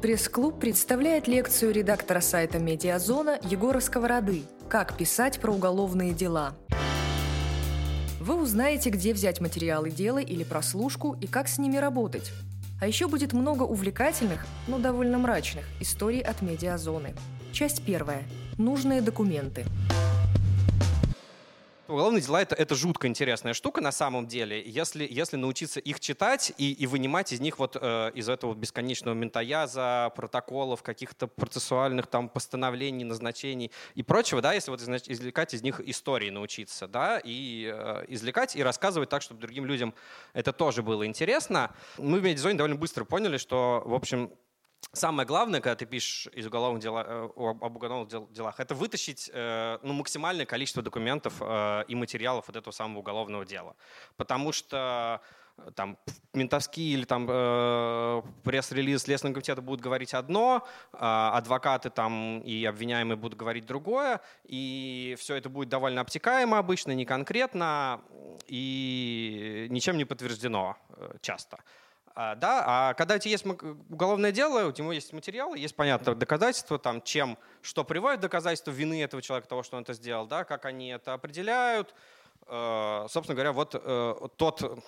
Пресс-клуб представляет лекцию редактора сайта «Медиазона» Егора Сковороды «Как писать про уголовные дела». Вы узнаете, где взять материалы дела или прослушку и как с ними работать. А еще будет много увлекательных, но довольно мрачных историй от «Медиазоны». Часть первая. Нужные документы. Уголовные дела это, это жутко интересная штука на самом деле. Если, если научиться их читать и, и вынимать из них вот э, из этого бесконечного ментаяза, протоколов, каких-то процессуальных там постановлений, назначений и прочего, да, если вот извлекать из них истории научиться, да, и э, извлекать и рассказывать так, чтобы другим людям это тоже было интересно. Мы в Медизоне довольно быстро поняли, что, в общем, Самое главное, когда ты пишешь из уголовных дела, э, об уголовных делах, это вытащить э, ну, максимальное количество документов э, и материалов от этого самого уголовного дела. Потому что там ментовские или там э, пресс-релиз Следственного комитета будут говорить одно, э, адвокаты там и обвиняемые будут говорить другое, и все это будет довольно обтекаемо обычно, не конкретно и ничем не подтверждено часто. А, да, а когда у тебя есть уголовное дело, у него есть материалы, есть, понятно, доказательства, там, чем, что приводит доказательство вины этого человека, того, что он это сделал, да, как они это определяют. Э, собственно говоря, вот э, тот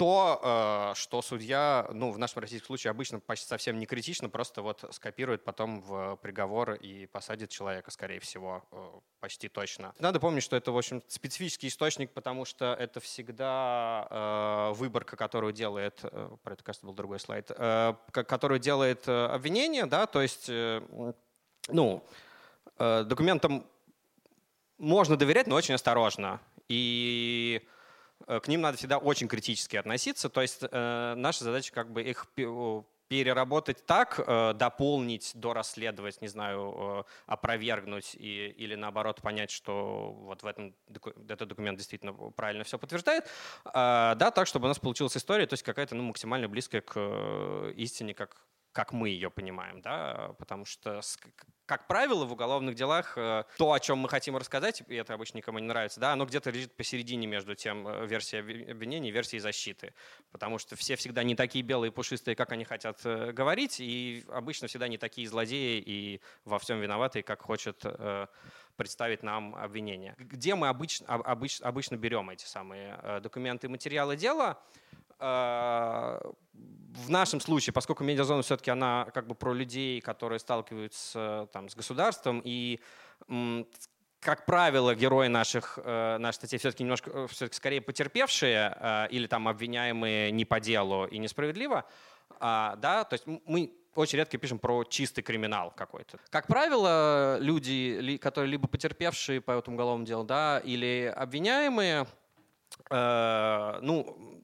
то, э, что судья, ну, в нашем российском случае обычно почти совсем не критично, просто вот скопирует потом в приговор и посадит человека, скорее всего, э, почти точно. Надо помнить, что это, в общем, специфический источник, потому что это всегда э, выборка, которую делает, про это, кажется, был другой слайд, которую делает обвинение, да, то есть, ну, документам можно доверять, но очень осторожно. И к ним надо всегда очень критически относиться. То есть э, наша задача как бы их переработать так, э, дополнить, дорасследовать, не знаю, опровергнуть и, или наоборот понять, что вот в этом этот документ действительно правильно все подтверждает, да, так, чтобы у нас получилась история, то есть какая-то ну, максимально близкая к истине, как, как мы ее понимаем, да, потому что как правило, в уголовных делах э, то, о чем мы хотим рассказать, и это обычно никому не нравится, да, оно где-то лежит посередине между тем э, версией обвинения и версией защиты. Потому что все всегда не такие белые пушистые, как они хотят э, говорить, и обычно всегда не такие злодеи и во всем виноватые, как хочет представить нам обвинение. Где мы обычно, обычно, обычно берем эти самые документы и материалы дела? В нашем случае, поскольку медиазона все-таки она как бы про людей, которые сталкиваются там, с государством, и как правило, герои наших, э, наших статей все-таки немножко э, все скорее потерпевшие э, или там обвиняемые не по делу и несправедливо, а, да, то есть мы очень редко пишем про чистый криминал какой-то. Как правило, люди, которые либо потерпевшие по этому уголовному делу, да, или обвиняемые, ну,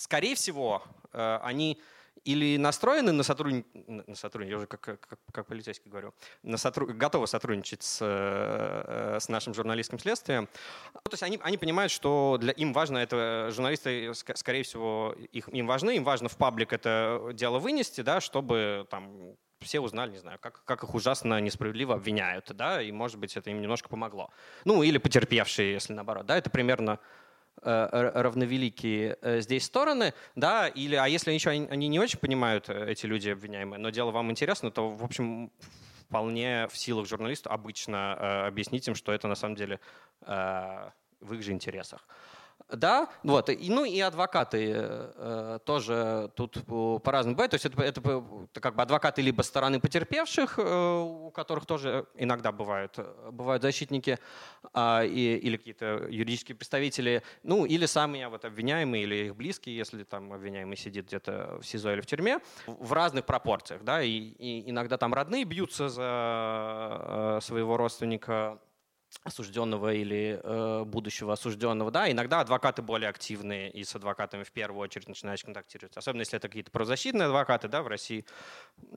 скорее всего, Э, они или настроены на сотрудничество, на сотрудничество, я уже как, как, как полицейский говорю, на сотруд... готовы сотрудничать с, э, с нашим журналистским следствием. Ну, то есть они, они понимают, что для им важно это, журналисты, скорее всего, их, им важны, им важно в паблик это дело вынести, да, чтобы там все узнали, не знаю, как, как их ужасно несправедливо обвиняют, да, и, может быть, это им немножко помогло. Ну, или потерпевшие, если наоборот, да, это примерно Э, равновеликие э, здесь стороны, да, или, а если еще они, они не очень понимают, э, эти люди обвиняемые, но дело вам интересно, то, в общем, вполне в силах журналиста обычно э, объяснить им, что это на самом деле э, в их же интересах. Да, вот, и, ну и адвокаты э, тоже тут по-разному бывают. То есть это, это, это как бы адвокаты либо стороны потерпевших, э, у которых тоже иногда бывают, бывают защитники э, и, или какие-то юридические представители, ну или сами вот обвиняемые или их близкие, если там обвиняемый сидит где-то в СИЗО или в тюрьме, в разных пропорциях, да, и, и иногда там родные бьются за э, своего родственника осужденного или э, будущего осужденного. Да, иногда адвокаты более активные и с адвокатами в первую очередь начинаешь контактировать. Особенно если это какие-то правозащитные адвокаты, да, в России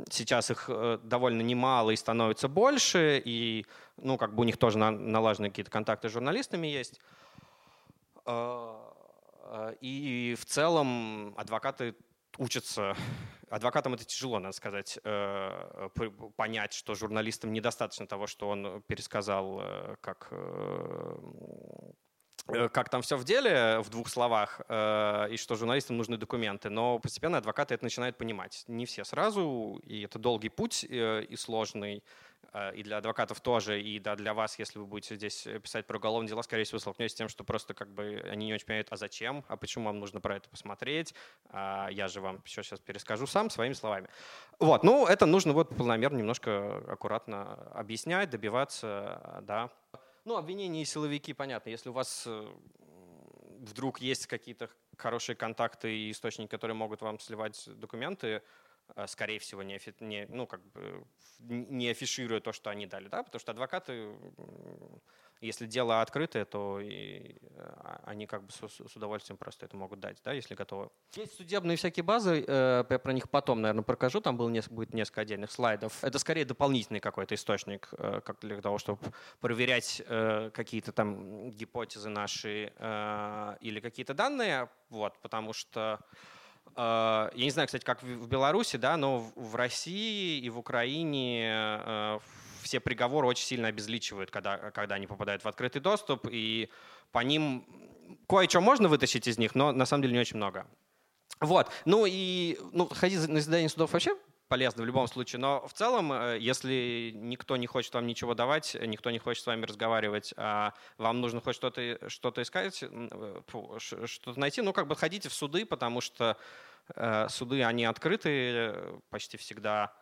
сейчас их э, довольно немало и становится больше, и ну, как бы у них тоже на, налажены какие-то контакты с журналистами есть. Э, э и в целом адвокаты учатся Адвокатам это тяжело, надо сказать, э, понять, что журналистам недостаточно того, что он пересказал, э, как, э, Э, как там все в деле, в двух словах, э, и что журналистам нужны документы. Но постепенно адвокаты это начинают понимать. Не все сразу, и это долгий путь э, и сложный. И для адвокатов тоже, и да, для вас, если вы будете здесь писать про уголовные дела, скорее всего, столкнетесь с тем, что просто как бы они не очень понимают, а зачем, а почему вам нужно про это посмотреть. А я же вам все сейчас перескажу сам своими словами. Вот, ну это нужно вот полномерно, немножко аккуратно объяснять, добиваться, да. Ну, обвинения и силовики, понятно. Если у вас э, вдруг есть какие-то хорошие контакты и источники, которые могут вам сливать документы, э, скорее всего, не, не, ну, как бы, не афишируя то, что они дали. Да? Потому что адвокаты если дело открытое, то и а, они как бы с, с удовольствием просто это могут дать, да, если готовы. Есть судебные всякие базы, э, я про них потом, наверное, покажу, там несколько, будет несколько отдельных слайдов. Это скорее дополнительный какой-то источник, э, как для того, чтобы проверять э, какие-то там гипотезы наши или какие-то данные, вот, потому что я не знаю, кстати, как в Беларуси, да, но в России и в Украине все приговоры очень сильно обезличивают, когда, когда они попадают в открытый доступ, и по ним кое-что можно вытащить из них, но на самом деле не очень много. Вот. Ну и ну, ходить на заседание судов вообще полезно в любом случае, но в целом, э, если никто не хочет вам ничего давать, никто не хочет с вами разговаривать, а вам нужно хоть что-то что искать, э, что-то найти, ну как бы ходите в суды, потому что э, суды, они открыты почти всегда,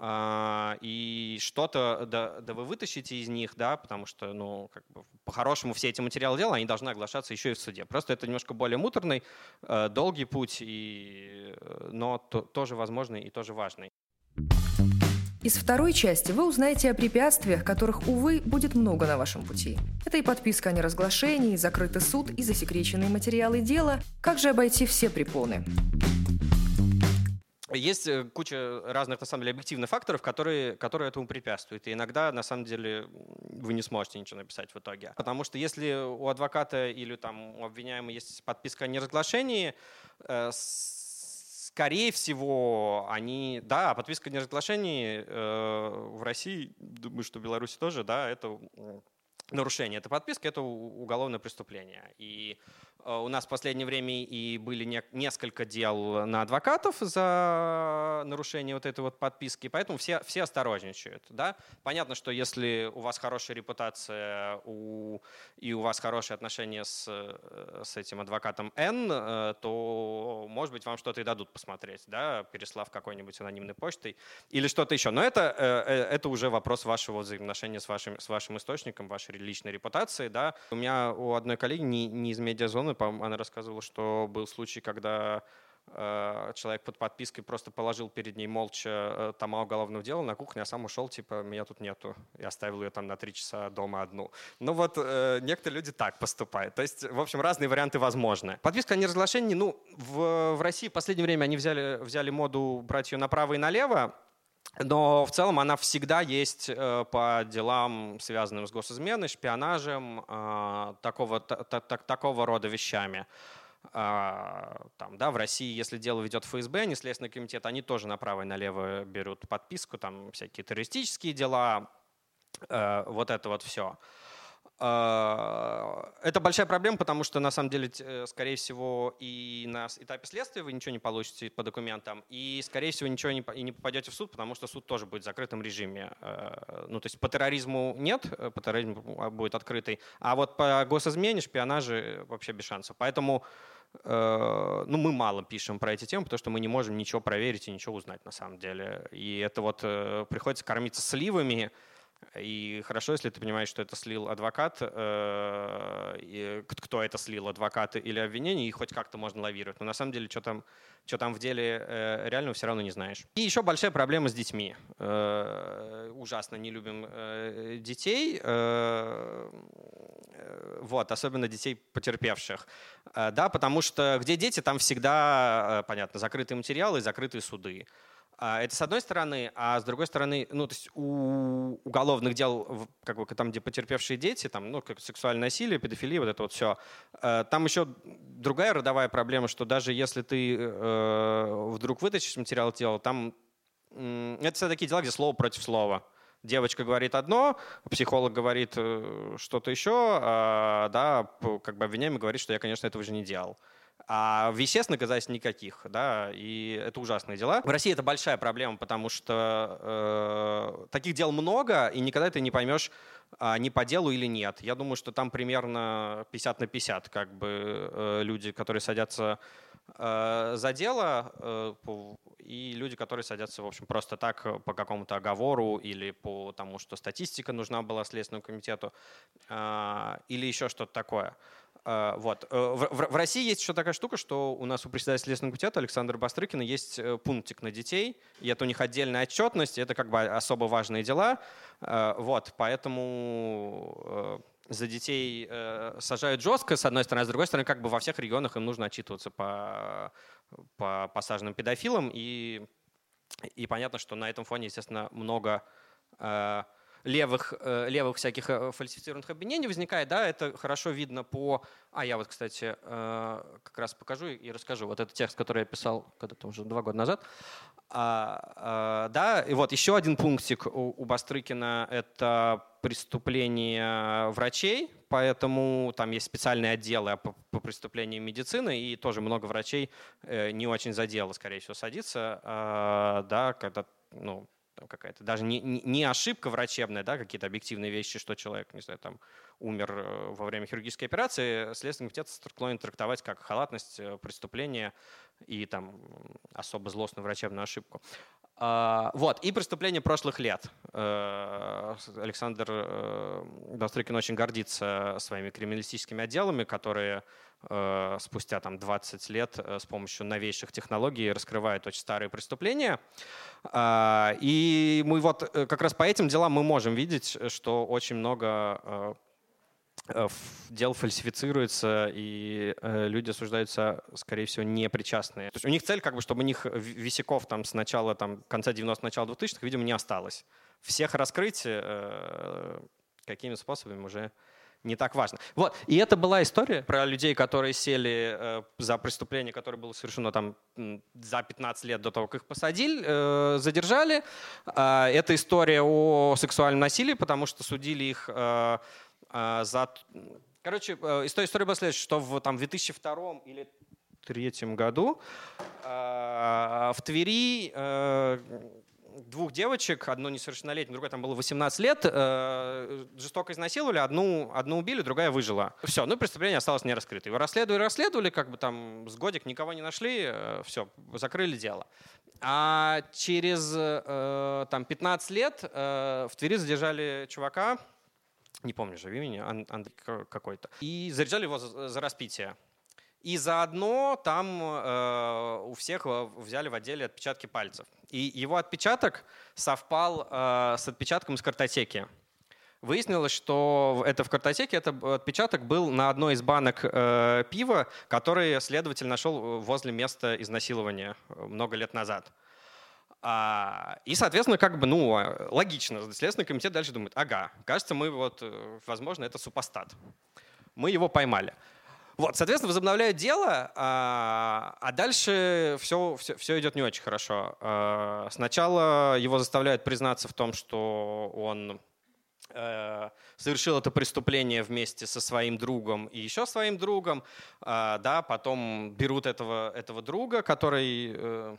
и что-то да, да вы вытащите из них, да, потому что, ну, как бы по-хорошему все эти материалы дела, они должны оглашаться еще и в суде. Просто это немножко более муторный, э, долгий путь, и, э, но то, тоже возможный и тоже важный. Из второй части вы узнаете о препятствиях, которых, увы, будет много на вашем пути. Это и подписка о неразглашении, закрытый суд и засекреченные материалы дела, как же обойти все препоны. Есть э, куча разных, на самом деле, объективных факторов, которые, которые этому препятствуют. И иногда, на самом деле, вы не сможете ничего написать в итоге. Потому что если у адвоката или там, у обвиняемого есть подписка о неразглашении, э, скорее всего, они... Да, подписка о неразглашении э, в России, думаю, что в Беларуси тоже, да, это нарушение этой подписки, это уголовное преступление. И у нас в последнее время и были не, несколько дел на адвокатов за нарушение вот этой вот подписки, поэтому все, все осторожничают. Да? Понятно, что если у вас хорошая репутация у, и у вас хорошие отношения с, э, с этим адвокатом N, э, то, может быть, вам что-то и дадут посмотреть, да? переслав какой-нибудь анонимной почтой или что-то еще. Но это, это уже вопрос вашего взаимоотношения с вашим, с вашим источником, вашей личной репутации. Да? У меня у одной коллеги не, не из медиазоны Антоновны, она рассказывала, что был случай, когда э, человек под подпиской просто положил перед ней молча э, тома уголовного дела на кухне, а сам ушел, типа, меня тут нету, и оставил ее там на три часа дома одну. Ну вот э, некоторые люди так поступают. То есть, в общем, разные варианты возможны. Подписка о неразглашении, ну, в, в России в последнее время они взяли, взяли моду брать ее направо и налево, но в целом она всегда есть э, по делам, связанным с госизменой, шпионажем, э, такого, такого рода вещами. А, там, да, в России, если дело ведет ФСБ, не Следственный комитет, они тоже направо и налево берут подписку, там всякие террористические дела, э, вот это вот все. А, это большая проблема, потому что, на самом деле, э, скорее всего, и на этапе следствия вы ничего не получите по документам, и, скорее всего, ничего не, и не попадете в суд, потому что суд тоже будет в закрытом режиме. Э, ну, то есть по терроризму нет, э, по терроризму будет открытый, а вот по госизмене, шпионаже вообще без шансов. Поэтому ну, мы мало пишем про эти темы, потому что мы не можем ничего проверить и ничего узнать на самом деле. И это вот приходится кормиться сливами, и хорошо, если ты понимаешь, что это слил адвокат, э, кто это слил, адвокат или обвинение, и хоть как-то можно лавировать. Но на самом деле, что там, что там в деле э, реально все равно не знаешь. И еще большая проблема с детьми. Э, ужасно не любим э, детей, вот, особенно детей потерпевших. Э, да, потому что где дети, там всегда, понятно, закрытые материалы и закрытые суды. А, это с одной стороны, а с другой стороны, ну, то есть у уголовных дел, как бы там, где потерпевшие дети, там, ну, как сексуальное насилие, педофилия, вот это вот все, э, там еще другая родовая проблема, что даже если ты э, вдруг вытащишь материал тела, там это все такие дела, где слово против слова. девочка говорит одно, психолог говорит что-то еще, а, да, как бы обвиняемый говорит, что я, конечно, этого же не делал. А веществ доказательств никаких, да, и это ужасные дела. В России это большая проблема, потому что э, таких дел много, и никогда ты не поймешь, а, не по делу или нет. Я думаю, что там примерно 50 на 50, как бы э, люди, которые садятся э, за дело, э, и люди, которые садятся, в общем, просто так по какому-то оговору или по тому, что статистика нужна была Следственному комитету, э, или еще что-то такое. А, вот. Э, в, России есть еще такая штука, что у нас у председателя Следственного комитета Александра Бастрыкина есть э, пунктик на детей, и это у них отдельная отчетность, это как бы особо важные дела. А, вот, поэтому э, за детей сажают жестко, с одной стороны, а с другой стороны, как бы во всех регионах им нужно отчитываться по, по посаженным педофилам, и, и понятно, что на этом фоне, естественно, много левых, э, левых всяких э, фальсифицированных обвинений возникает, да, это хорошо видно по... А, я вот, кстати, э, как раз покажу и расскажу. Вот этот текст, который я писал когда-то уже два года назад. А, да, и вот еще один пунктик у, у Бастрыкина — это преступления врачей, поэтому там есть специальные отделы по, по преступлениям медицины, и тоже много врачей не очень за дело, скорее всего, садится, а, да, когда ну, там какая-то даже не, не ошибка врачебная, да, какие-то объективные вещи, что человек, не знаю, там умер э, во время хирургической операции, Следственный комитет склонен трактовать как халатность, э, преступление и там особо злостную врачебную ошибку. А, вот, и преступления прошлых лет. Э, Александр Бастрыкин очень гордится своими криминалистическими отделами, которые Э, спустя там, 20 лет э, с помощью новейших технологий раскрывают очень старые преступления. А, и мы вот э, как раз по этим делам мы можем видеть, что очень много дел фальсифицируется, и люди осуждаются, скорее всего, непричастные. То есть у них цель, как бы, чтобы у них висяков там, с начала, там, конца 90-х, начала 2000-х, видимо, не осталось. Всех раскрыть какими способами уже не так важно. Вот. И это была история про людей, которые сели э, за преступление, которое было совершено там за 15 лет до того, как их посадили, э, задержали. Э, это история о сексуальном насилии, потому что судили их э, э, за... Короче, э, история, история была следующая, что в там, 2002 или 2003 году э, в Твери э, двух девочек, одну несовершеннолетнюю, другой там было 18 лет, э, жестоко изнасиловали, одну, одну убили, другая выжила. Все, ну преступление осталось не раскрыто. Его расследовали, расследовали, как бы там с годик никого не нашли, э, все, закрыли дело. А через э, там 15 лет э, в Твери задержали чувака, не помню же имени, Андрей какой-то, и заряжали его за, распитие. И заодно там э, у всех э, взяли в отделе отпечатки пальцев. И его отпечаток совпал э, с отпечатком из картотеки. Выяснилось, что это в картотеке это отпечаток был на одной из банок э, пива, который следователь нашел возле места изнасилования э, много лет назад. А, и, соответственно, как бы, ну, логично. Следственный комитет дальше думает, ага, кажется, мы вот, э, возможно, это супостат. Мы его поймали. Вот, соответственно, возобновляют дело, а, а дальше все, все, все идет не очень хорошо. А, сначала его заставляют признаться в том, что он э, совершил это преступление вместе со своим другом и еще своим другом, а, да, потом берут этого, этого друга, который э,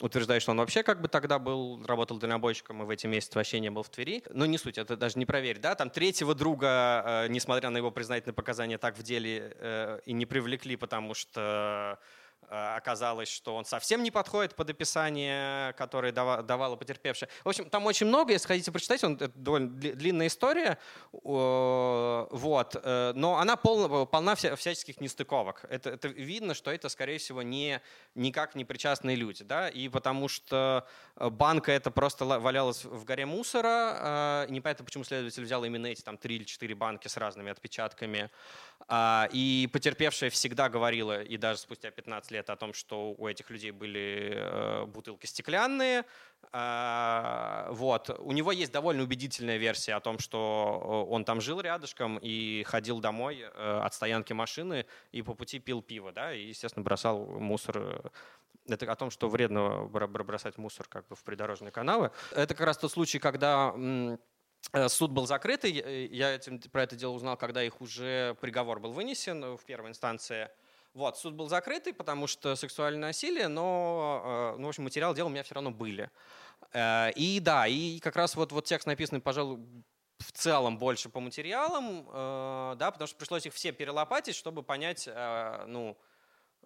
утверждает, что он вообще как бы тогда был, работал дальнобойщиком и в эти месяцы вообще не был в Твери. Но не суть, это даже не проверить. Да? Там третьего друга, э, несмотря на его признательные показания, так в деле э, и не привлекли, потому что оказалось, что он совсем не подходит под описание, которое давала потерпевшая. В общем, там очень много, если хотите прочитать, он, это довольно длинная история, вот, э, но она полна, полна всяческих нестыковок. Это, это видно, что это, скорее всего, не, никак не причастные люди, да, и потому что банка это просто валялась в горе мусора, э, непонятно, почему следователь взял именно эти там три или четыре банки с разными отпечатками, а, и потерпевшая всегда говорила, и даже спустя 15 лет, о том, что у этих людей были э, бутылки стеклянные. А, вот. У него есть довольно убедительная версия о том, что он там жил рядышком и ходил домой э, от стоянки машины и по пути пил пиво, да, и, естественно, бросал мусор это о том, что вредно бросать мусор как бы в придорожные канавы. Это как раз тот случай, когда э, суд был закрытый. Я этим, про это дело узнал, когда их уже приговор был вынесен в первой инстанции. Вот, суд был закрытый, потому что сексуальное насилие, но, ну, в общем, материал дела у меня все равно были. И да, и как раз вот, вот текст написанный, пожалуй, в целом больше по материалам, э, да, потому что пришлось их все перелопатить, чтобы понять, э, ну,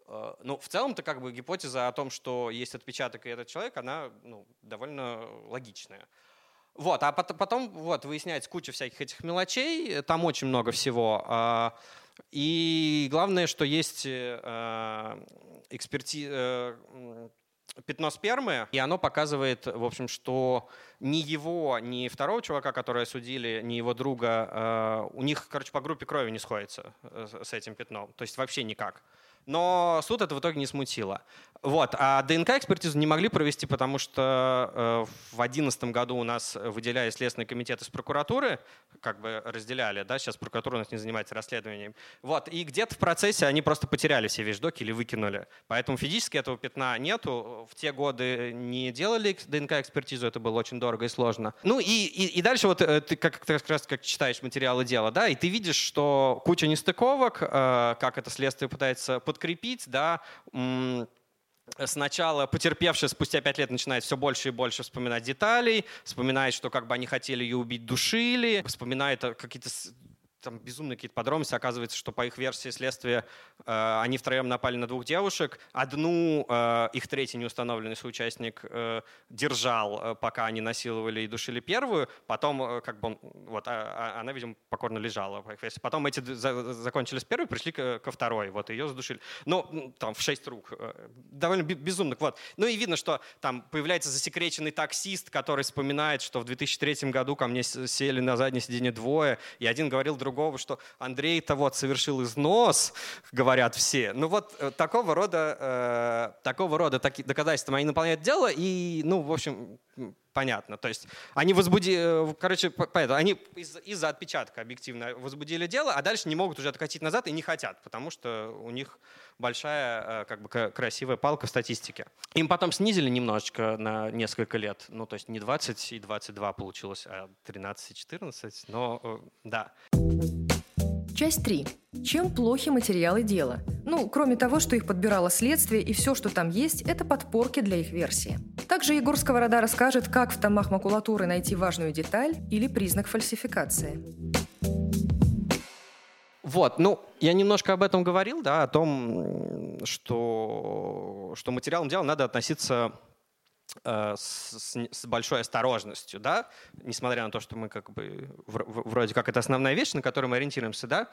э, ну, в целом-то как бы гипотеза о том, что есть отпечаток и этот человек, она ну, довольно логичная. Вот, а потом вот, выясняется куча всяких этих мелочей, там очень много всего. А, и главное, что есть эксперти пятно спермы, и оно показывает, в общем, что ни его, ни второго чувака, которого осудили, ни его друга, э, у них, короче, по группе крови не сходится э, с этим пятном. То есть вообще никак. Но суд это в итоге не смутило. Вот. А ДНК-экспертизу не могли провести, потому что э, в 2011 году у нас выделяли Следственный комитет из прокуратуры, как бы разделяли, да, сейчас прокуратура у нас не занимается расследованием. Вот. И где-то в процессе они просто потеряли все вещдоки или выкинули. Поэтому физически этого пятна нету. В те годы не делали ДНК-экспертизу, это было очень дорого и сложно. Ну и, и, и дальше вот э, ты как, как раз как читаешь материалы дела, да, и ты видишь, что куча нестыковок, э, как это следствие пытается под подкрепить, да, сначала потерпевший спустя пять лет начинает все больше и больше вспоминать деталей, вспоминает, что как бы они хотели ее убить, душили, вспоминает какие-то там безумные какие-то подробности. Оказывается, что по их версии следствия э, они втроем напали на двух девушек. Одну э, их третий неустановленный соучастник э, держал, э, пока они насиловали и душили первую. Потом, э, как бы, вот, а, а, она, видимо, покорно лежала. По их версии. Потом эти за, закончили с первой, пришли ко, ко второй. Вот, ее задушили. Ну, там, в шесть рук. Э, довольно безумно. Вот. Ну и видно, что там появляется засекреченный таксист, который вспоминает, что в 2003 году ко мне сели на заднее сиденье двое, и один говорил другому, другого, что Андрей-то вот совершил износ, говорят все. Ну вот э, такого рода, э, такого рода таки, доказательства они наполняют дело, и, ну, в общем, понятно. То есть они возбудили, э, короче, поэтому они из- из-за отпечатка объективно возбудили дело, а дальше не могут уже откатить назад и не хотят, потому что у них большая, э, как бы красивая палка в статистике. Им потом снизили немножечко на несколько лет, ну то есть не 20 и 22 получилось, а 13 и 14, но э, да. Часть 3. Чем плохи материалы дела? Ну, кроме того, что их подбирало следствие, и все, что там есть, это подпорки для их версии. Также Егор Сковорода расскажет, как в томах макулатуры найти важную деталь или признак фальсификации. Вот, ну, я немножко об этом говорил, да, о том, что, что материалам дела надо относиться с, с большой осторожностью, да, несмотря на то, что мы как бы вроде как это основная вещь, на которую мы ориентируемся, да,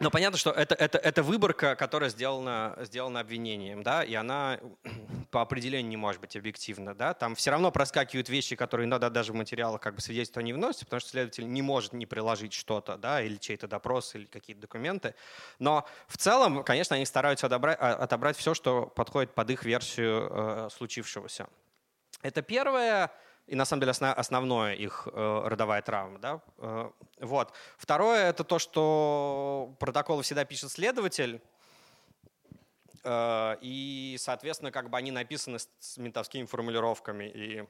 но понятно, что это, это, это выборка, которая сделана, сделана обвинением, да, и она по определению не может быть объективна. Да? Там все равно проскакивают вещи, которые иногда даже в материалах как бы свидетельства не вносятся, потому что следователь не может не приложить что-то, да, или чей-то допрос, или какие-то документы. Но в целом, конечно, они стараются отобрать, а, отобрать все, что подходит под их версию э, случившегося. Это первое и на самом деле основное их э, родовая травма. Да? Э, вот. Второе это то, что протоколы всегда пишет следователь, э, и, соответственно, как бы они написаны с ментовскими формулировками. И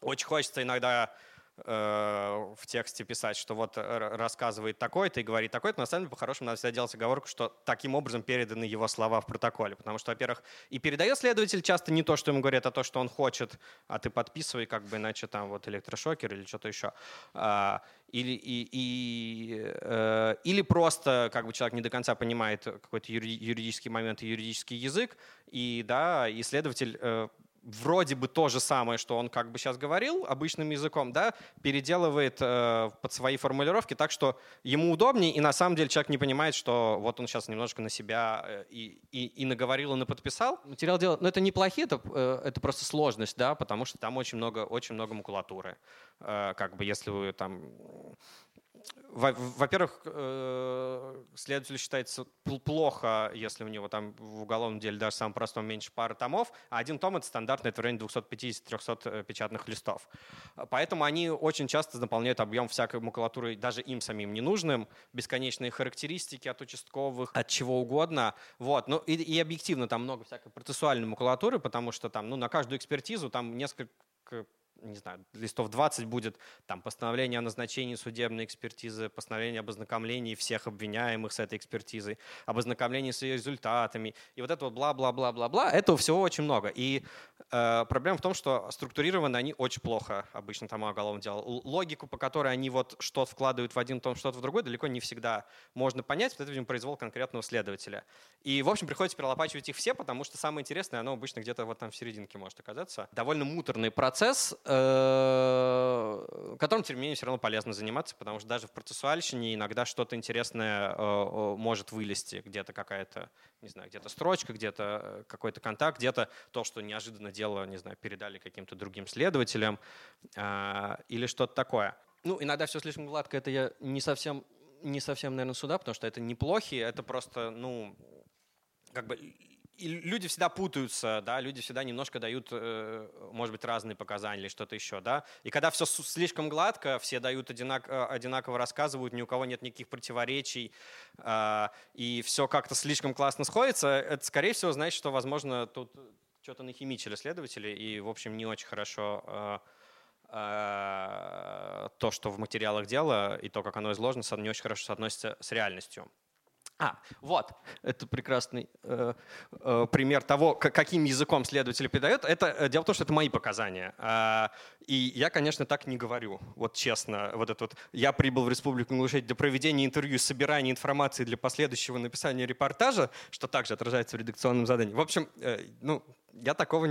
очень хочется иногда в тексте писать, что вот рассказывает такой-то и говорит такой-то, на самом деле по-хорошему надо всегда делать оговорку, что таким образом переданы его слова в протоколе. Потому что, во-первых, и передает следователь часто не то, что ему говорят, а то, что он хочет, а ты подписывай, как бы иначе там вот электрошокер или что-то еще. А, или, и, и, э, или просто как бы человек не до конца понимает какой-то юридический момент и юридический язык, и да, исследователь э, вроде бы то же самое, что он как бы сейчас говорил обычным языком, да, переделывает э, под свои формулировки так, что ему удобнее, и на самом деле человек не понимает, что вот он сейчас немножко на себя э, и, и, и наговорил, и наподписал. Материал дела, но это неплохие, это, э, это просто сложность, да, потому что там очень много, очень много макулатуры. Э, как бы если вы там во-первых, э, следователь считается плохо, если у него там в уголовном деле даже самом простом меньше пары томов, а один том — это стандартное это в районе 250-300 э, печатных листов. Поэтому они очень часто наполняют объем всякой макулатуры даже им самим ненужным, бесконечные характеристики от участковых, от чего угодно. Вот. Ну, и, и объективно там много всякой процессуальной макулатуры, потому что там ну, на каждую экспертизу там несколько не знаю, листов 20 будет там постановление о назначении судебной экспертизы, постановление об ознакомлении всех обвиняемых с этой экспертизой, об ознакомлении с ее результатами. И вот это вот бла-бла-бла-бла-бла, этого всего очень много. И э, проблема в том, что структурированы они очень плохо обычно там уголовное дело. Логику, по которой они вот что-то вкладывают в один том, что-то в другой, далеко не всегда можно понять. Вот это, видимо, произвол конкретного следователя. И, в общем, приходится перелопачивать их все, потому что самое интересное, оно обычно где-то вот там в серединке может оказаться. Довольно муторный процесс, Э, которым, тем не менее, все равно полезно заниматься, потому что даже в процессуальщине иногда что-то интересное э, может вылезти, где-то какая-то, не знаю, где-то строчка, где-то э, какой-то контакт, где-то то, что неожиданно дело, не знаю, передали каким-то другим следователям или что-то такое. Ну, иногда все слишком гладко, это я не совсем, не совсем, наверное, сюда, потому что это неплохие, это просто, ну, как бы и люди всегда путаются, да, люди всегда немножко дают, э, может быть, разные показания или что-то еще, да. И когда все слишком гладко, все дают одинак, э, одинаково рассказывают, ни у кого нет никаких противоречий, э, и все как-то слишком классно сходится, это, скорее всего, значит, что, возможно, тут что-то нахимичили следователи, и, в общем, не очень хорошо то, что в материалах дела, и то, как оно изложено, не очень хорошо соотносится с реальностью. А, вот, это прекрасный э, э, пример того, каким языком следователь передает. Это, э, дело в том, что это мои показания. Э, и я, конечно, так не говорю, вот честно. Вот это вот, я прибыл в Республику Ингушетия для проведения интервью, собирания информации для последующего написания репортажа, что также отражается в редакционном задании. В общем, э, ну, я такого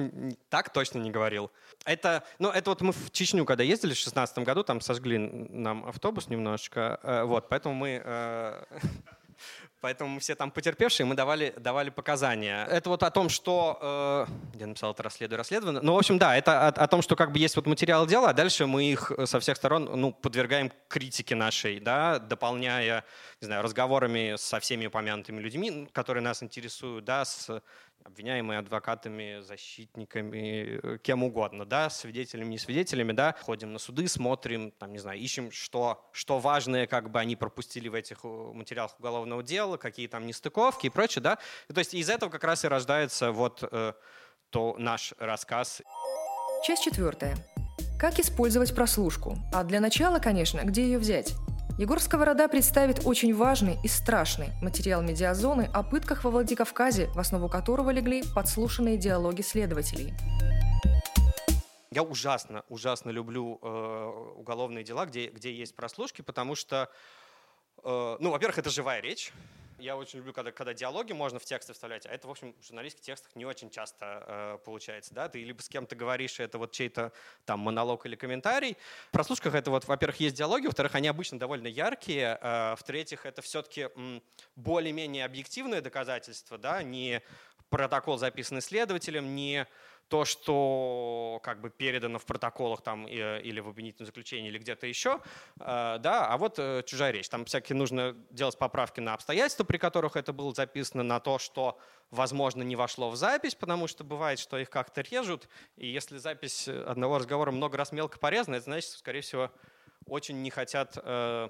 так точно не говорил. Это, ну, это вот мы в Чечню, когда ездили в 2016 году, там сожгли нам автобус немножечко, э, вот, поэтому мы... Э, Поэтому мы все там потерпевшие, мы давали, давали показания. Это вот о том, что... Э, я написал это расследую, расследовано. Ну, в общем, да, это о, о том, что как бы есть вот материал дела, а дальше мы их со всех сторон ну, подвергаем критике нашей, да, дополняя, не знаю, разговорами со всеми упомянутыми людьми, которые нас интересуют, да, с обвиняемые адвокатами, защитниками, э, кем угодно, да, свидетелями, не свидетелями, да, ходим на суды, смотрим, там, не знаю, ищем, что, что важное, как бы они пропустили в этих э, материалах уголовного дела, какие там нестыковки и прочее, да. И, то есть из этого как раз и рождается вот э, то наш рассказ. Часть четвертая. Как использовать прослушку? А для начала, конечно, где ее взять? Егор Сковорода представит очень важный и страшный материал медиазоны о пытках во Владикавказе, в основу которого легли подслушанные диалоги следователей. Я ужасно, ужасно люблю э, уголовные дела, где, где есть прослушки, потому что, э, ну, во-первых, это живая речь, я очень люблю, когда, когда диалоги можно в тексты вставлять, а это, в общем, в журналистских текстах не очень часто э, получается. Да? Ты либо с кем-то говоришь, это вот чей-то там монолог или комментарий. В прослушках это вот, во-первых, есть диалоги, во-вторых, они обычно довольно яркие, э, в-третьих, это все-таки более-менее объективное доказательство, да, не протокол, записанный следователем, не то, что как бы передано в протоколах там или в обвинительном заключении или где-то еще, э, да, а вот э, чужая речь. Там всякие нужно делать поправки на обстоятельства, при которых это было записано, на то, что, возможно, не вошло в запись, потому что бывает, что их как-то режут, и если запись одного разговора много раз мелко порезана, это значит, скорее всего, очень не хотят э, Э,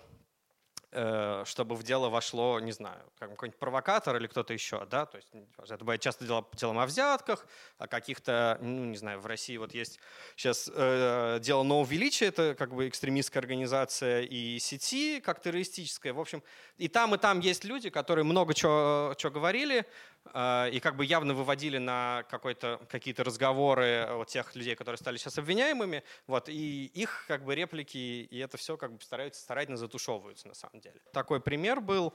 чтобы в дело вошло, не знаю, какой-нибудь провокатор или кто-то еще, да, то есть это бывает часто дело, делом о взятках, о каких-то, ну, не знаю, в России вот есть сейчас э, дело нового величия, это как бы экстремистская организация и сети, как террористическая, в общем, и там, и там есть люди, которые много чего, говорили, и как бы явно выводили на какие-то разговоры вот тех людей, которые стали сейчас обвиняемыми, вот, и их как бы реплики и это все как бы стараются, старательно затушевываются на самом деле. Такой пример был,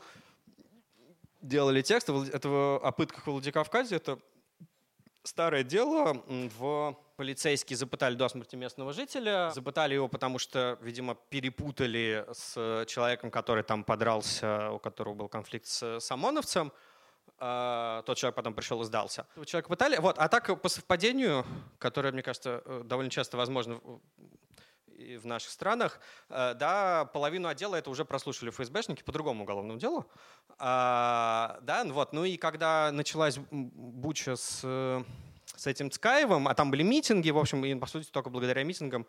делали текст этого о пытках в Владикавказе, это старое дело, в полицейские запытали до смерти местного жителя. Запытали его, потому что, видимо, перепутали с человеком, который там подрался, у которого был конфликт с ОМОНовцем. А, тот человек потом пришел и сдался. Человека пытали. Вот. А так по совпадению, которое, мне кажется, э, довольно часто возможно в наших странах, да, половину отдела это уже прослушали ФСБшники по другому уголовному делу. А, да, вот, ну и когда началась буча с, с этим Цкаевым, а там были митинги, в общем, и по сути только благодаря митингам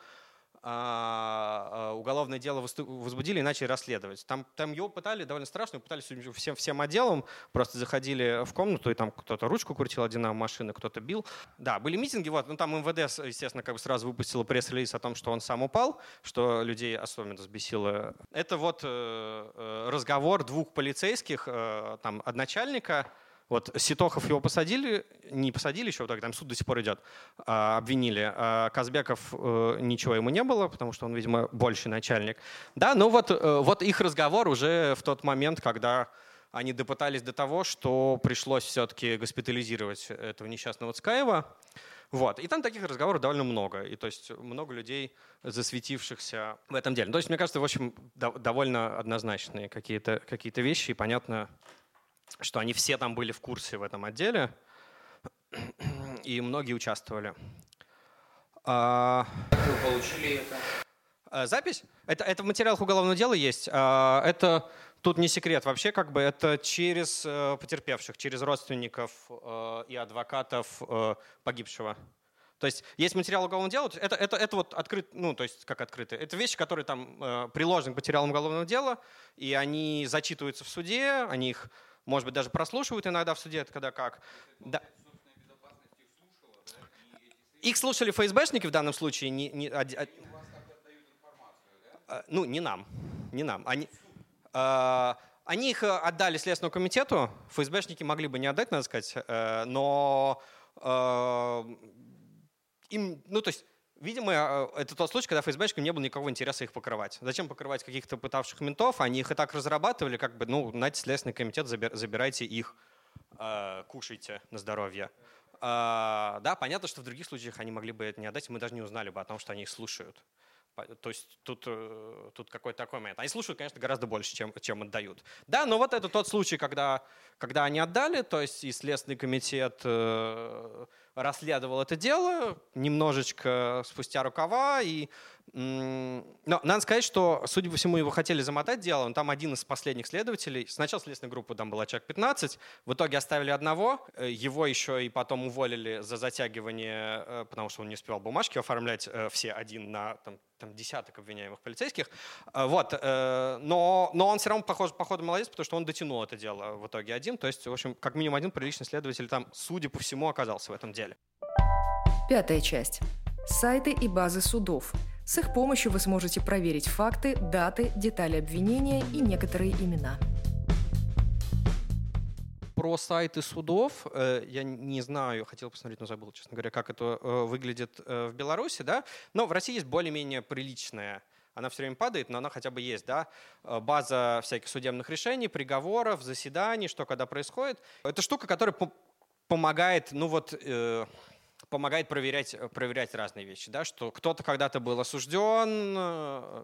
уголовное дело возбудили и начали расследовать. Там, там его пытали довольно страшно, пытались всем, всем отделом, просто заходили в комнату, и там кто-то ручку крутил от машины, кто-то бил. Да, были митинги, вот, ну там МВД, естественно, как бы сразу выпустила пресс-релиз о том, что он сам упал, что людей особенно взбесило. Это вот э, э разговор двух полицейских, э, там, от начальника, вот Ситохов его посадили, не посадили еще, так там суд до сих пор идет, а, обвинили. А Казбеков э, ничего ему не было, потому что он, видимо, больше начальник. Да, но вот, э, вот их разговор уже в тот момент, когда они допытались до того, что пришлось все-таки госпитализировать этого несчастного Цкаева. Вот. И там таких разговоров довольно много. И то есть много людей, засветившихся в этом деле. То есть, мне кажется, в общем, довольно однозначные какие-то какие вещи. И понятно, что они все там были в курсе в этом отделе, и многие участвовали. А, как вы получили это? А, запись? Это, это в материалах уголовного дела есть. А, это тут не секрет вообще, как бы это через э, потерпевших, через родственников э, и адвокатов э, погибшего. То есть есть материал уголовного дела, это, это, это вот открыт, ну, то есть как открытые. Это вещи, которые там э, приложены к материалам уголовного дела, и они зачитываются в суде, они их может быть, даже прослушивают иногда в суде, когда как. Да. Их слушали ФСБшники в данном случае, не, не, а, а, ну, не нам, не нам. Они, а, они их отдали Следственному комитету, ФСБшники могли бы не отдать, надо сказать, э, но э, им, ну, то есть Видимо, э, это тот случай, когда ФСБшкам не было никакого интереса их покрывать. Зачем покрывать каких-то пытавших ментов? Они их и так разрабатывали, как бы, ну, знаете, Следственный комитет, забирайте их, э, кушайте на здоровье. Э, да, понятно, что в других случаях они могли бы это не отдать, мы даже не узнали бы о том, что они их слушают. То есть тут, тут какой-то такой момент. Они слушают, конечно, гораздо больше, чем, чем отдают. Да, но вот это тот случай, когда, когда они отдали, то есть и Следственный комитет расследовал это дело немножечко спустя рукава, и но надо сказать, что, судя по всему, его хотели замотать дело. Он там один из последних следователей. Сначала следственная группа там была человек 15. В итоге оставили одного. Э, его еще и потом уволили за затягивание, э, потому что он не успевал бумажки оформлять э, все один на там, там десяток обвиняемых полицейских. Вот. Но, но он все равно, похож, походу, молодец, потому что он дотянул это дело в итоге один. То есть, в общем, как минимум один приличный следователь там, судя по всему, оказался в этом деле. Пятая часть. Сайты и базы судов – с их помощью вы сможете проверить факты, даты, детали обвинения и некоторые имена. Про сайты судов э, я не знаю, хотел посмотреть, но забыл, честно говоря, как это э, выглядит э, в Беларуси, да. Но в России есть более-менее приличная она все время падает, но она хотя бы есть, да, база всяких судебных решений, приговоров, заседаний, что когда происходит. Это штука, которая помогает, ну вот, помогает проверять, э, проверять разные вещи, да, что кто-то когда-то был осужден, э,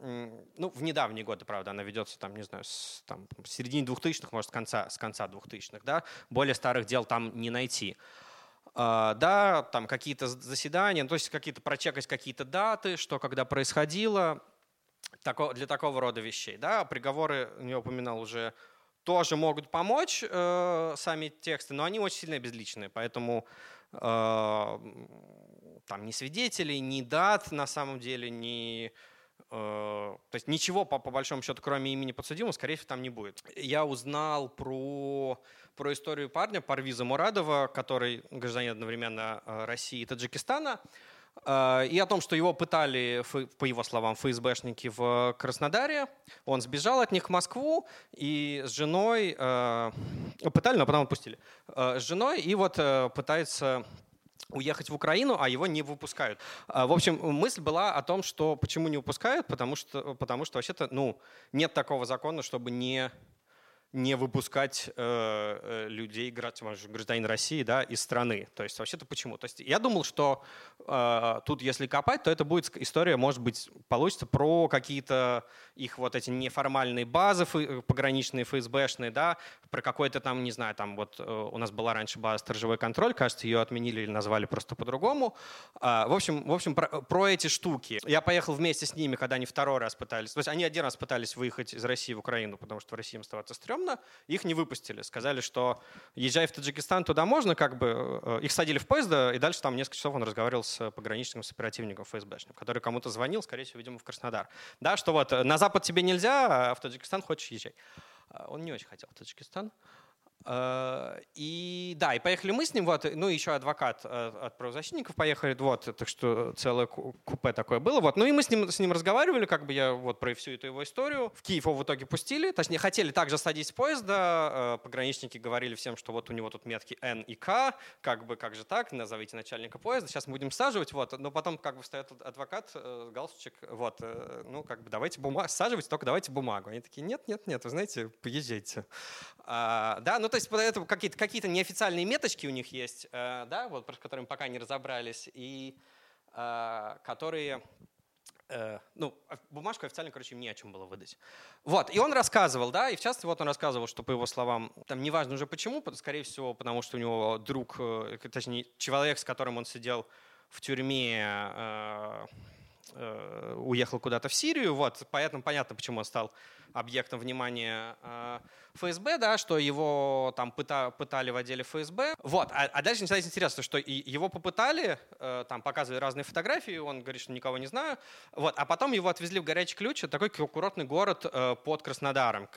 ну, в недавние годы, правда, она ведется, там, не знаю, с там, в середине 2000-х, может, с конца, с конца 2000-х, да, более старых дел там не найти. Uh, да, там какие-то заседания, ну, то есть какие-то прочекать какие-то даты, что когда происходило, тако, для такого рода вещей. Да, приговоры, я упоминал уже, тоже могут помочь э, сами тексты, но они очень сильно безличные, поэтому а, там ни свидетелей, ни дат на самом деле, ни а, то есть ничего по, по большому счету, кроме имени подсудимого, скорее всего, там не будет. Я узнал про, про историю парня Парвиза Мурадова, который гражданин одновременно а, России и Таджикистана. Э, и о том, что его пытали, по его словам, ФСБшники в Краснодаре. Он сбежал от них в Москву и с женой э, пытали, но потом отпустили. Э, с женой и вот пытается уехать в Украину, а его не выпускают. В общем, мысль была о том, что почему не выпускают, потому что, потому что вообще-то ну, нет такого закона, чтобы не не выпускать э, э людей, гражданин России, да, из страны. То есть вообще-то почему? То есть я думал, что э, тут, если копать, то это будет история, может быть, получится про какие-то их вот эти неформальные базы пограничные, ФСБшные, да, про какой-то там, не знаю, там вот э, у нас была раньше база «Сторожевой контроль», кажется, ее отменили или назвали просто по-другому. Э, в общем, в общем про, про эти штуки. Я поехал вместе с ними, когда они второй раз пытались, то есть они один раз пытались выехать из России в Украину, потому что в России им оставаться стрёмно, стрёмно, их не выпустили. Сказали, что езжай в Таджикистан, туда можно, как бы э, их садили в поезд, и дальше там несколько часов он разговаривал с пограничным, с оперативником ФСБшным, который кому-то звонил, скорее всего, видимо, в Краснодар. Да, что вот э, на Запад тебе нельзя, а в Таджикистан хочешь езжай. А он не очень хотел в Таджикистан. Э, и да, и поехали мы с ним, вот, ну еще адвокат э, от правозащитников поехали, вот, так что целое купе такое было, вот. Ну и мы с ним, с ним разговаривали, как бы я вот про всю эту его историю. В Киев его в итоге пустили, точнее хотели также садить с поезда, э, пограничники говорили всем, что вот у него тут метки Н и К, как бы как же так, назовите начальника поезда, сейчас будем саживать, вот. Но потом как бы встает адвокат, галстучек, вот, ну как бы давайте бумагу, саживать, только давайте бумагу. Они такие, нет, нет, нет, вы знаете, поезжайте. А, да, ну то есть это какие-то какие неофициальные меточки у них есть, э, да, вот, с которыми пока не разобрались, и э, которые э, ну, бумажку официально, короче, им не о чем было выдать. Вот, и он рассказывал, да, и в частности, вот он рассказывал, что, по его словам, там неважно уже почему, скорее всего, потому что у него друг, точнее, человек, с которым он сидел в тюрьме, уехал куда-то в Сирию, вот, поэтому понятно, почему он стал объектом внимания э, ФСБ, да, что его там пыта, пытали в отделе ФСБ. Вот, а, а дальше начинается интересно, что его попытали, э, там показывали разные фотографии, он говорит, что никого не знаю, вот, а потом его отвезли в Горячий Ключ, такой курортный город э, под Краснодаром,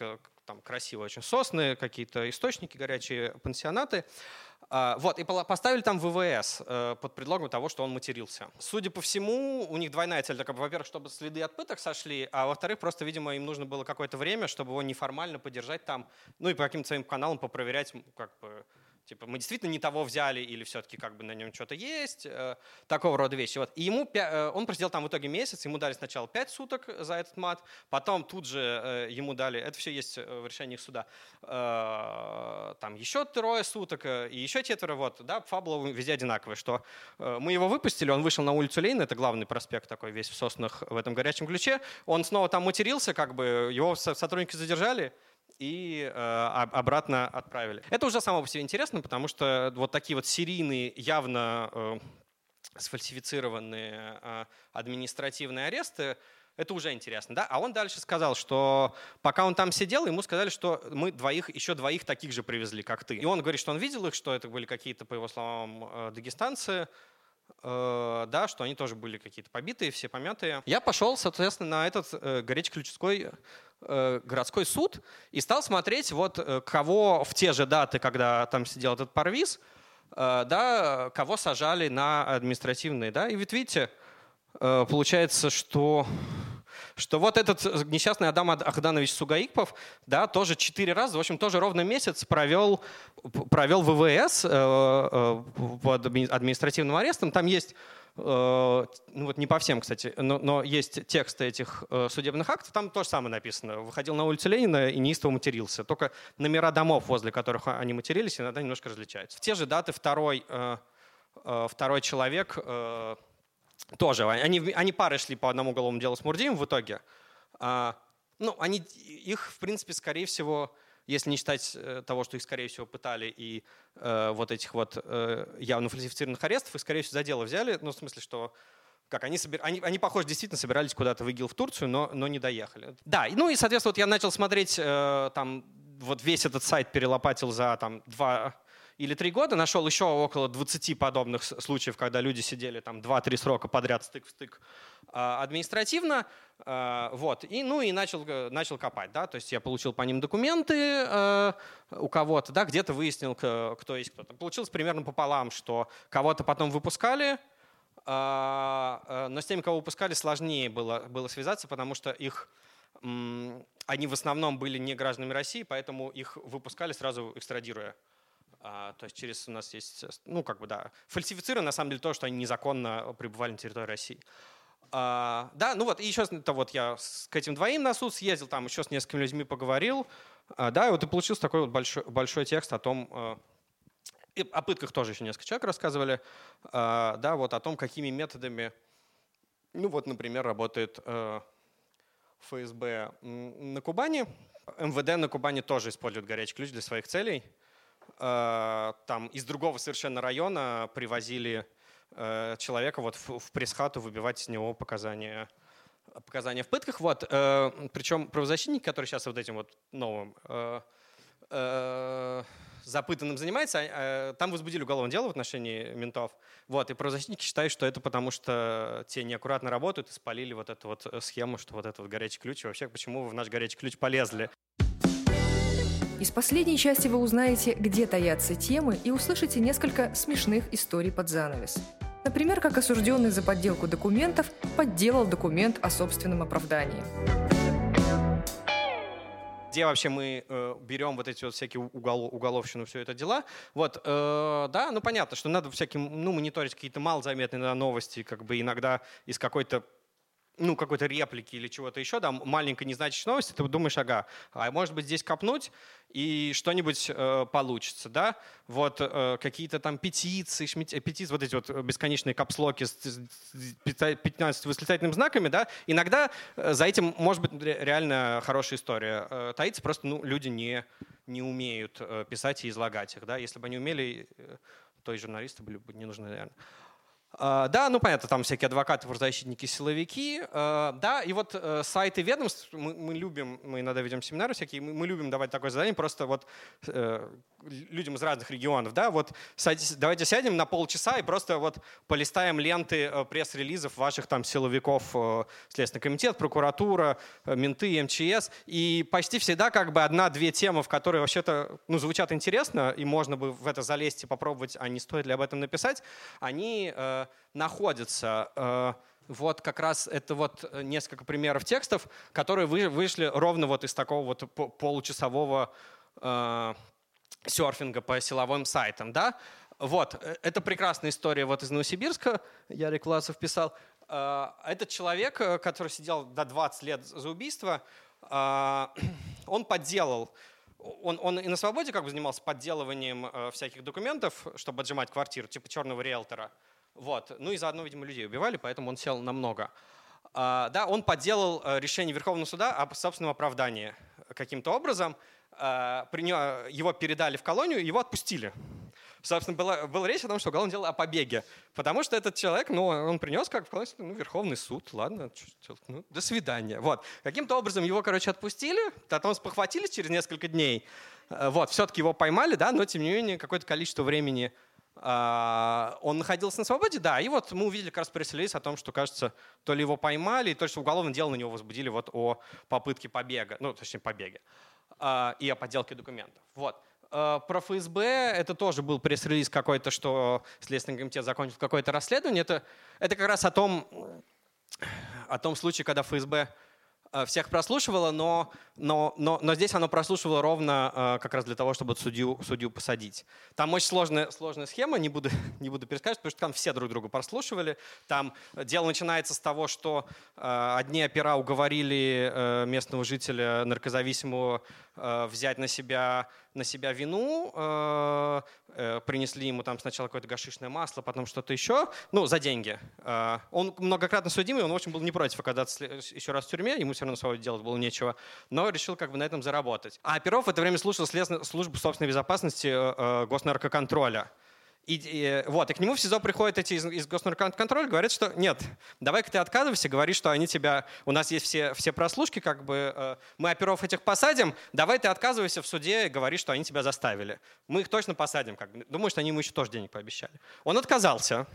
там красивые очень сосны, какие-то источники горячие, пансионаты. А, вот, и поставили там ВВС э, под предлогом того, что он матерился. Судя по всему, у них двойная цель. Во-первых, чтобы следы от пыток сошли, а во-вторых, просто, видимо, им нужно было какое-то время, чтобы его неформально поддержать там, ну и по каким-то своим каналам попроверять, как бы, Типа, мы действительно не того взяли или все-таки как бы на нем что-то есть, э, такого рода вещи. Вот. И ему, э, он просидел там в итоге месяц, ему дали сначала 5 суток за этот мат, потом тут же э, ему дали, это все есть в решении суда, э, там еще трое суток э, и еще четверо. Вот, да, фабула везде одинаковая, что э, мы его выпустили, он вышел на улицу Ленина, это главный проспект такой весь в соснах в этом горячем ключе, он снова там матерился, как бы его сотрудники задержали, и э, обратно отправили. Это уже само по себе интересно, потому что вот такие вот серийные, явно э, сфальсифицированные э, административные аресты, это уже интересно, да? А он дальше сказал, что пока он там сидел, ему сказали, что мы двоих, еще двоих таких же привезли, как ты. И он говорит, что он видел их, что это были какие-то, по его словам, э, дагестанцы, да, что они тоже были какие-то побитые, все помятые. Я пошел, соответственно, на этот э, горячеключской Э, городской суд и стал смотреть, вот э, кого в те же даты, когда там сидел этот парвиз, э, да, кого сажали на административные. Да? И ведь видите, получается, что что вот этот несчастный Адам Ахданович Сугаикпов, да, тоже четыре раза, в общем, тоже ровно месяц провел, провел ВВС э, под административным арестом. Там есть Э, ну вот не по всем, кстати, но, но есть тексты этих э, судебных актов, там то же самое написано. Выходил на улицу Ленина и неистово матерился. Только номера домов, возле которых они матерились, иногда немножко различаются. В те же даты второй, э, второй человек тоже, они, они пары шли по одному уголовному делу с Мурдием в итоге. А, ну, они, их, в принципе, скорее всего, если не считать э, того, что их, скорее всего, пытали и э, вот этих вот э, явно фальсифицированных арестов, их, скорее всего, за дело взяли, ну, в смысле, что как они, собир... они, они, похоже, действительно собирались куда-то в ИГИЛ в Турцию, но, но не доехали. Да, ну и, соответственно, вот я начал смотреть, э, там, вот весь этот сайт перелопатил за там два или три года, нашел еще около 20 подобных случаев, когда люди сидели там 2-3 срока подряд стык в стык а, административно. А, вот. И, ну и начал, начал копать. Да? То есть я получил по ним документы а, у кого-то, да, где-то выяснил, кто есть кто-то. Получилось примерно пополам, что кого-то потом выпускали, но с теми, кого выпускали, сложнее было, было связаться, потому что их они в основном были не гражданами России, поэтому их выпускали сразу экстрадируя а, то есть через у нас есть, ну как бы да, фальсифицировано на самом деле то, что они незаконно пребывали на территории России. А, да, ну вот, и еще это вот я с, к этим двоим на суд съездил, там еще с несколькими людьми поговорил. Да, и вот и получился такой вот большой, большой текст о том, и о пытках тоже еще несколько человек рассказывали, да, вот о том, какими методами, ну вот, например, работает ФСБ на Кубани. МВД на Кубани тоже использует горячий ключ для своих целей. Там из другого совершенно района привозили Э, человека вот в, в пресс-хату выбивать из него показания показания в пытках. Вот. Э, причем правозащитник, который сейчас вот этим вот новым э, запытанным занимается, там возбудили уголовное дело в отношении ментов. Вот, и правозащитники считают, что это потому, что те неаккуратно работают и спалили вот эту вот схему, что вот этот вот горячий ключ. И вообще, почему вы в наш горячий ключ полезли? Из последней части вы узнаете, где таятся темы и услышите несколько смешных историй под занавес. Например, как осужденный за подделку документов подделал документ о собственном оправдании. Где вообще мы э, берем вот эти вот всякие угол, уголовщину, все это дела. Вот, э, да, ну понятно, что надо всяким, ну, мониторить какие-то малозаметные новости, как бы иногда из какой-то ну, какой-то реплики или чего-то еще, да, маленькой незначительной новости, ты думаешь, ага, а может быть здесь копнуть и что-нибудь э, получится, да? Вот э, какие-то там петиции, шмити, петиции, вот эти вот бесконечные капслоки с 15 восклицательными знаками, да? Иногда э, за этим может быть реально хорошая история. Э, таится просто, ну, люди не, не умеют э, писать и излагать их, да? Если бы они умели, э, то и журналисты были бы не нужны, наверное. А, да, ну понятно, там всякие адвокаты, правозащитники, силовики. А, да, и вот э, сайты ведомств, мы, мы любим, мы иногда ведем семинары всякие, мы, мы любим давать такое задание просто вот э, людям из разных регионов. Да, вот давайте сядем на полчаса и просто вот полистаем ленты э, пресс-релизов ваших там силовиков, Следственный комитет, прокуратура, менты, МЧС. И почти всегда как бы одна-две темы, в которые вообще-то ну, звучат интересно, и можно бы в это залезть и попробовать, а не стоит ли об этом написать, они находится. Э, вот как раз это вот несколько примеров текстов, которые вышли ровно вот из такого вот получасового э, серфинга по силовым сайтам. Да? Вот, э, это прекрасная история вот из Новосибирска, Ярик Власов писал. Этот человек, который сидел до 20 лет за убийство, он подделал он, он и на свободе как бы занимался подделыванием э, всяких документов, чтобы отжимать квартиру, типа черного риэлтора. Вот. Ну и заодно, видимо, людей убивали, поэтому он сел намного. А, да, он подделал э, решение Верховного суда об собственном оправдании каким-то образом. А, при него, его передали в колонию, его отпустили. Собственно, была, была речь о том, что уголовное дело о побеге. Потому что этот человек, ну, он принес как в колонию, ну, Верховный суд, ладно, ну, до свидания. Вот. Каким-то образом его, короче, отпустили, потом спохватились через несколько дней. Э, вот, все-таки его поймали, да, но, тем не менее, какое-то количество времени он находился на свободе, да, и вот мы увидели как раз пресс-релиз о том, что, кажется, то ли его поймали, то ли уголовное дело на него возбудили вот о попытке побега, ну, точнее, побеге, а, и о подделке документов. Вот. А, про ФСБ это тоже был пресс-релиз какой-то, что Следственный комитет закончил какое-то расследование. Это, это как раз о том, о том случае, когда ФСБ всех прослушивало, но, но, но, но здесь оно прослушивало ровно э, как раз для того, чтобы судью, судью посадить. Там очень сложная, сложная схема, не буду, не буду пересказывать, потому что там все друг друга прослушивали. Там дело начинается с того, что э, одни опера уговорили местного жителя наркозависимого взять на себя на себя вину, э, э, принесли ему там сначала какое-то гашишное масло, потом что-то еще, ну, за деньги. Э, он многократно судимый, он очень был не против оказаться еще раз в тюрьме, ему все равно свое делать было нечего, но решил как бы на этом заработать. А Перов в это время слушал службу собственной безопасности госнаркоконтроля. И, и, вот, и к нему в СИЗО приходят эти из, из госнаркоконтроля, говорят, что нет, давай-ка ты отказывайся, говори, что они тебя, у нас есть все, все прослушки, как бы э, мы оперов этих посадим, давай ты отказывайся в суде и говори, что они тебя заставили. Мы их точно посадим. Как бы. Думаю, что они ему еще тоже денег пообещали. Он отказался.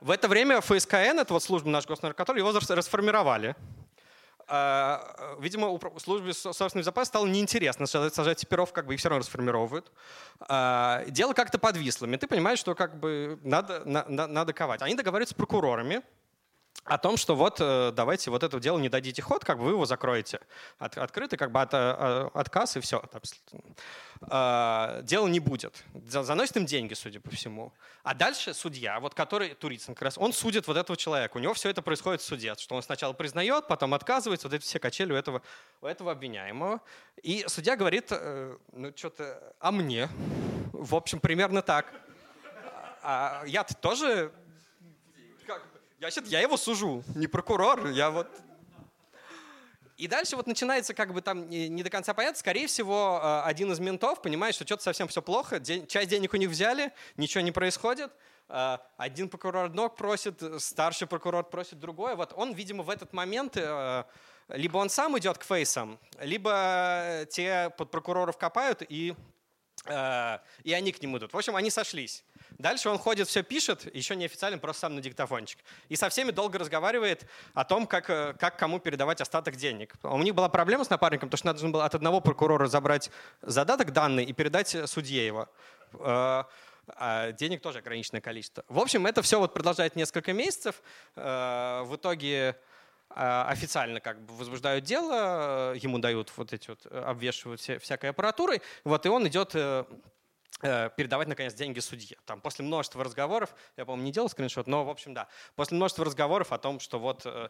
В это время ФСКН, это вот служба наш госнаркоконтроль, его расформировали. А, видимо, службе собственной безопасности стало неинтересно сажать типиров, как бы их все равно расформировывают. А, дело как-то подвисло. Менты понимают, что как бы надо, на, надо ковать. Они договариваются с прокурорами, о том, что вот давайте вот это дело не дадите ход, как бы вы его закроете. От, открытый как бы от, отказ и все. Дело не будет. Заносит им деньги, судя по всему. А дальше судья, вот который, Турицын как раз, он судит вот этого человека. У него все это происходит в суде, что он сначала признает, потом отказывается, вот эти все качели у этого, у этого обвиняемого. И судья говорит, ну что-то, а мне? В общем, примерно так. А я-то тоже... Я, я его сужу, не прокурор, я вот и дальше вот начинается как бы там не до конца понятно. Скорее всего, э, один из ментов понимает, что что-то совсем все плохо, часть денег у них взяли, ничего не происходит. Э, один прокурор одно просит, старший прокурор просит другое. Вот он, видимо, в этот момент э, либо он сам идет к фейсам, либо те под прокуроров копают и, и они к нему идут. В общем, они сошлись. Дальше он ходит, все пишет, еще неофициально, просто сам на диктофончик. И со всеми долго разговаривает о том, как, э, как кому передавать остаток денег. У них была проблема с напарником, потому что надо было от одного прокурора забрать задаток данный и передать судье его. Э, а денег тоже ограниченное количество. В общем, это все вот продолжает несколько месяцев. Э, в итоге официально как бы возбуждают дело, ему дают вот эти вот, обвешивают всякой аппаратурой, вот, и он идет Э, передавать, наконец, деньги судье. Там после множества разговоров, я, по-моему, не делал скриншот, но, в общем, да, после множества разговоров о том, что вот э,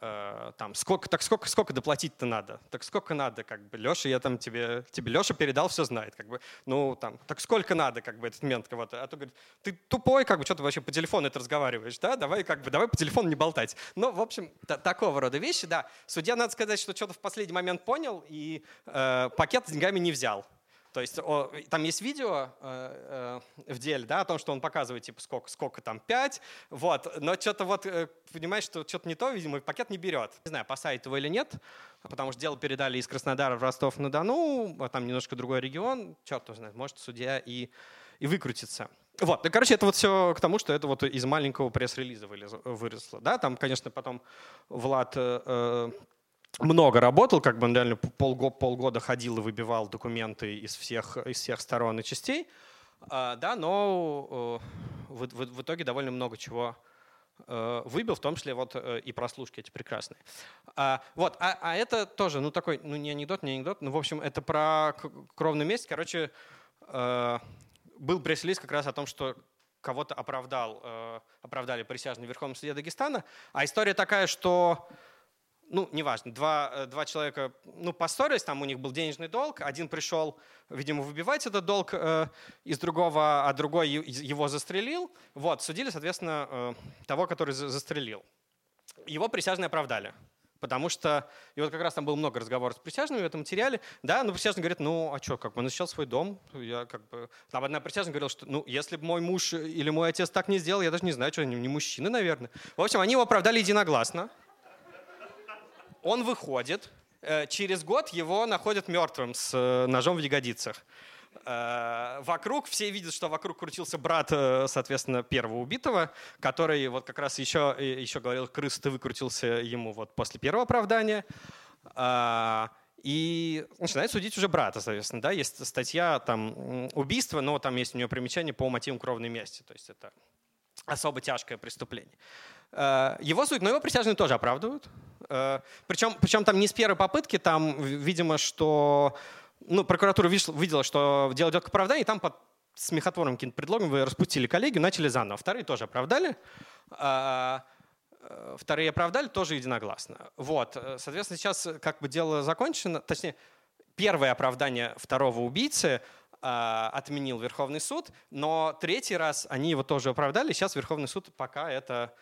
э, там, сколько, так сколько, сколько доплатить-то надо? Так сколько надо, как бы, Леша, я там тебе, тебе Леша передал, все знает, как бы, ну, там, так сколько надо, как бы, этот мент кого-то? А то говорит, ты тупой, как бы, что ты вообще по телефону это разговариваешь, да, давай, как бы, давай по телефону не болтать. Ну, в общем, такого рода вещи, да. Судья, надо сказать, что что-то в последний момент понял и э, пакет с деньгами не взял. То есть о, там есть видео э, э, в деле, да, о том, что он показывает, типа, сколько, сколько там, 5, вот, но что-то вот, э, понимаешь, что что-то не то, видимо, пакет не берет. Не знаю, посадит его или нет, потому что дело передали из Краснодара в Ростов-на-Дону, а там немножко другой регион, черт его знает, может, судья и, и выкрутится. Вот, ну, короче, это вот все к тому, что это вот из маленького пресс-релиза выросло. Да, там, конечно, потом Влад э, э много работал, как бы он реально полгода, полгода ходил и выбивал документы из всех, из всех сторон и частей, а, да, но в, в, в итоге довольно много чего э, выбил, в том числе вот э, и прослушки эти прекрасные. А, вот, а, а это тоже, ну такой, ну не анекдот, не анекдот, ну в общем это про кровную месть. Короче, э, был пресс-лист как раз о том, что кого-то оправдал, оправдали присяжные в Верховном суде Дагестана, а история такая, что ну, неважно, два, э, два человека, ну, поссорились, там у них был денежный долг, один пришел, видимо, выбивать этот долг э, из другого, а другой его застрелил. Вот, судили, соответственно, э, того, который застрелил. Его присяжные оправдали. Потому что, и вот как раз там было много разговоров с присяжными в этом материале, да, но присяжный говорит, ну, а что, как бы он защищал свой дом, я как бы... Там одна присяжная говорила, что, ну, если бы мой муж или мой отец так не сделал, я даже не знаю, что они, не мужчины, наверное. В общем, они его оправдали единогласно. Он выходит, э, через год его находят мертвым с э, ножом в ягодицах. Э, вокруг, все видят, что вокруг крутился брат, соответственно, первого убитого, который вот как раз еще, еще говорил, крыс, ты выкрутился ему вот после первого оправдания. И начинает судить уже брата, соответственно. Да? Есть статья там убийство, но там есть у него примечание по мотивам кровной мести. То есть это особо тяжкое преступление. Его суд, но его присяжные тоже оправдывают. Причем, э, причем там не с первой попытки, там, видимо, что ну, прокуратура видела, что дело идет к оправданию, и там под смехотворным каким-то предлогом вы распустили коллегию, начали заново. Вторые тоже оправдали. Э, вторые оправдали тоже единогласно. Вот. Соответственно, сейчас как бы дело закончено. Точнее, первое оправдание второго убийцы отменил Верховный суд, но третий раз они его тоже оправдали. Сейчас Верховный суд пока это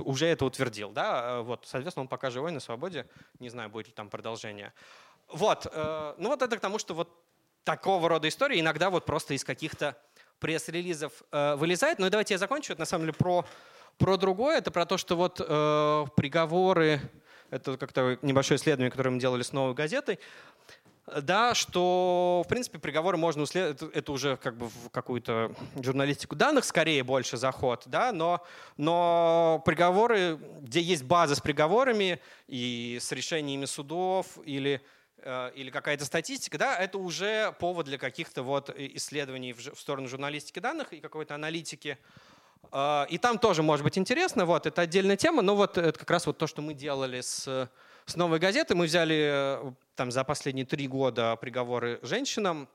уже это утвердил, да, э, вот, соответственно, он пока живой на свободе, не знаю, будет ли там продолжение. Вот, э, ну вот это к тому, что вот такого рода истории иногда вот просто из каких-то пресс-релизов э, вылезает. Ну и давайте я закончу. Это на самом деле про, про другое. Это про то, что вот приговоры, это как-то небольшое исследование, которое мы делали с новой газетой, да, что, в принципе, приговоры можно это, это уже как бы в какую-то журналистику данных скорее больше заход, да, но, но приговоры, где есть база с приговорами и с решениями судов или э, или какая-то статистика, да, это уже повод для каких-то вот исследований в сторону журналистики данных и какой-то аналитики. Э, и там тоже может быть интересно, вот, это отдельная тема, но вот это как раз вот то, что мы делали с, с «Новой газеты». Мы взяли э, там за последние три года приговоры женщинам,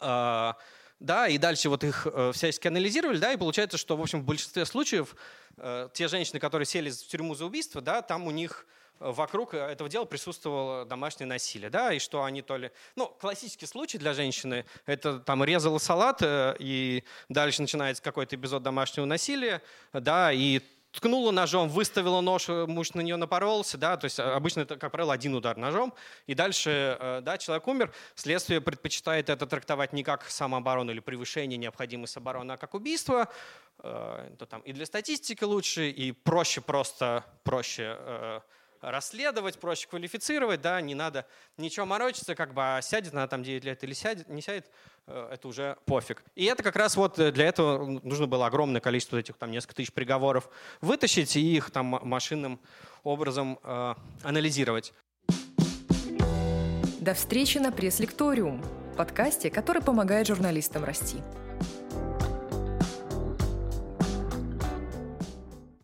э, да, и дальше вот их всячески анализировали, да, и получается, что, в общем, в большинстве случаев те женщины, которые сели в тюрьму за убийство, да, там у них вокруг этого дела присутствовало домашнее насилие, да, и что они то ли... Ну, классический случай для женщины — это там резала салат, э, и дальше начинается какой-то эпизод домашнего насилия, да, и ткнула ножом, выставила нож, э, муж на нее напоролся, да, то есть э, обычно это, как правило, один удар ножом, и дальше, да, человек умер, следствие предпочитает это трактовать не как самооборону или превышение необходимости обороны, а как убийство, то там и для статистики лучше, и проще просто, проще расследовать, проще квалифицировать, да, не надо ничего морочиться, как бы, а сядет она там 9 лет или сядет, не сядет, э, это уже пофиг. И это как раз вот для этого нужно было огромное количество этих там несколько тысяч приговоров вытащить и их там машинным образом э, анализировать. До встречи на пресс-лекториум, подкасте, который помогает журналистам расти.